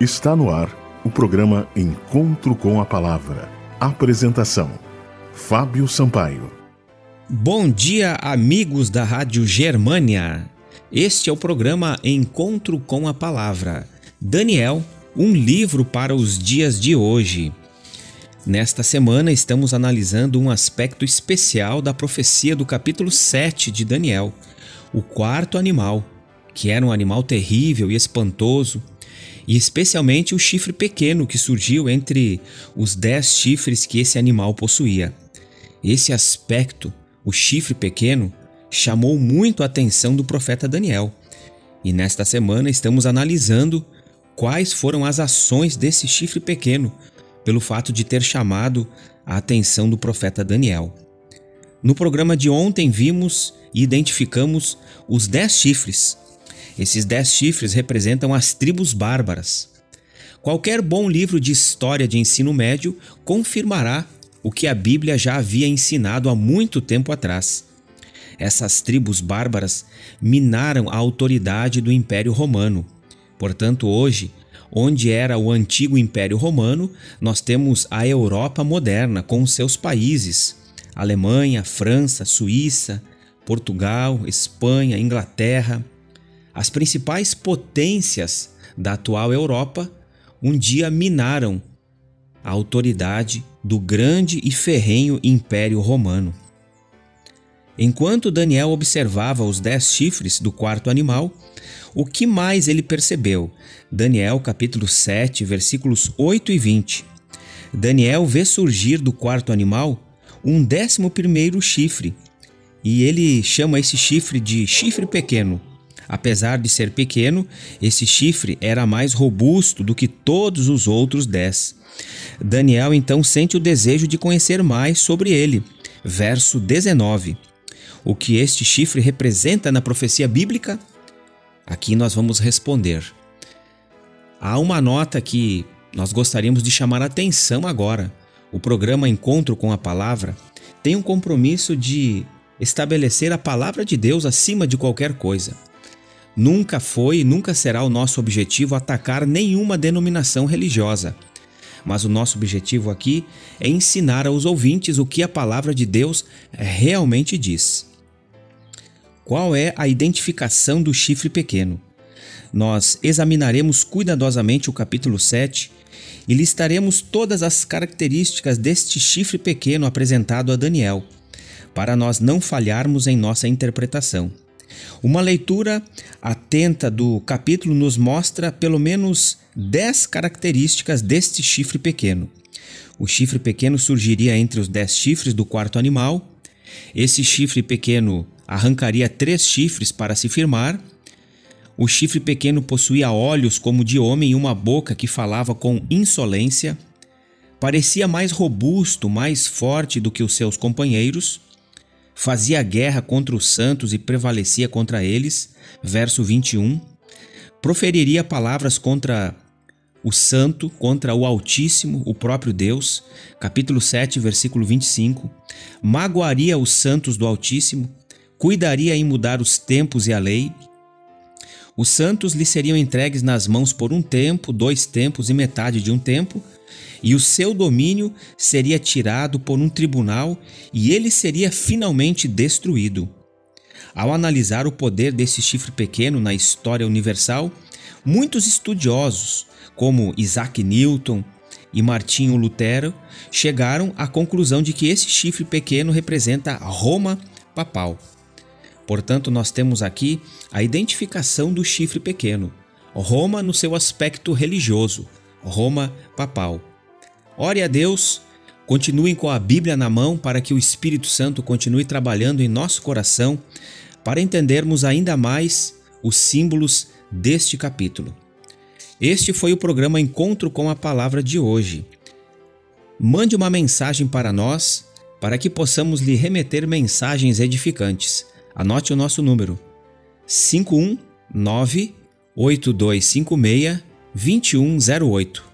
Está no ar o programa Encontro com a Palavra. Apresentação: Fábio Sampaio. Bom dia, amigos da Rádio Germânia. Este é o programa Encontro com a Palavra. Daniel, um livro para os dias de hoje. Nesta semana estamos analisando um aspecto especial da profecia do capítulo 7 de Daniel, o quarto animal, que era um animal terrível e espantoso, e especialmente o chifre pequeno que surgiu entre os dez chifres que esse animal possuía. Esse aspecto, o chifre pequeno, chamou muito a atenção do profeta Daniel. E nesta semana estamos analisando quais foram as ações desse chifre pequeno pelo fato de ter chamado a atenção do profeta Daniel. No programa de ontem vimos e identificamos os dez chifres. Esses dez chifres representam as tribos bárbaras. Qualquer bom livro de história de ensino médio confirmará o que a Bíblia já havia ensinado há muito tempo atrás. Essas tribos bárbaras minaram a autoridade do Império Romano. Portanto, hoje, onde era o antigo Império Romano, nós temos a Europa moderna com seus países: Alemanha, França, Suíça, Portugal, Espanha, Inglaterra. As principais potências da atual Europa um dia minaram a autoridade do grande e ferrenho Império Romano. Enquanto Daniel observava os dez chifres do quarto animal, o que mais ele percebeu? Daniel capítulo 7, versículos 8 e 20. Daniel vê surgir do quarto animal um décimo primeiro chifre, e ele chama esse chifre de chifre pequeno. Apesar de ser pequeno, esse chifre era mais robusto do que todos os outros dez. Daniel então sente o desejo de conhecer mais sobre ele. Verso 19 o que este chifre representa na profecia bíblica? Aqui nós vamos responder. Há uma nota que nós gostaríamos de chamar a atenção agora. O programa Encontro com a Palavra tem um compromisso de estabelecer a palavra de Deus acima de qualquer coisa. Nunca foi e nunca será o nosso objetivo atacar nenhuma denominação religiosa. Mas o nosso objetivo aqui é ensinar aos ouvintes o que a palavra de Deus realmente diz. Qual é a identificação do chifre pequeno? Nós examinaremos cuidadosamente o capítulo 7 e listaremos todas as características deste chifre pequeno apresentado a Daniel, para nós não falharmos em nossa interpretação. Uma leitura atenta do capítulo nos mostra pelo menos 10 características deste chifre pequeno. O chifre pequeno surgiria entre os dez chifres do quarto animal. Esse chifre pequeno arrancaria três chifres para se firmar. O chifre pequeno possuía olhos como de homem e uma boca que falava com insolência. Parecia mais robusto, mais forte do que os seus companheiros. Fazia guerra contra os santos e prevalecia contra eles. Verso 21. Proferiria palavras contra o santo contra o Altíssimo, o próprio Deus, capítulo 7, versículo 25, magoaria os santos do Altíssimo, cuidaria em mudar os tempos e a lei. Os santos lhe seriam entregues nas mãos por um tempo, dois tempos e metade de um tempo, e o seu domínio seria tirado por um tribunal e ele seria finalmente destruído. Ao analisar o poder desse chifre pequeno na história universal, muitos estudiosos, como Isaac Newton e Martinho Lutero, chegaram à conclusão de que esse chifre pequeno representa Roma papal. Portanto, nós temos aqui a identificação do chifre pequeno, Roma no seu aspecto religioso, Roma papal. Ore a Deus, continuem com a Bíblia na mão para que o Espírito Santo continue trabalhando em nosso coração para entendermos ainda mais os símbolos deste capítulo. Este foi o programa Encontro com a Palavra de hoje. Mande uma mensagem para nós para que possamos lhe remeter mensagens edificantes. Anote o nosso número: 519 8256 2108.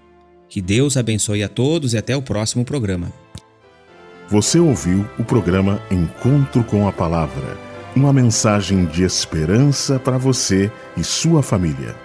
Que Deus abençoe a todos e até o próximo programa. Você ouviu o programa Encontro com a Palavra uma mensagem de esperança para você e sua família.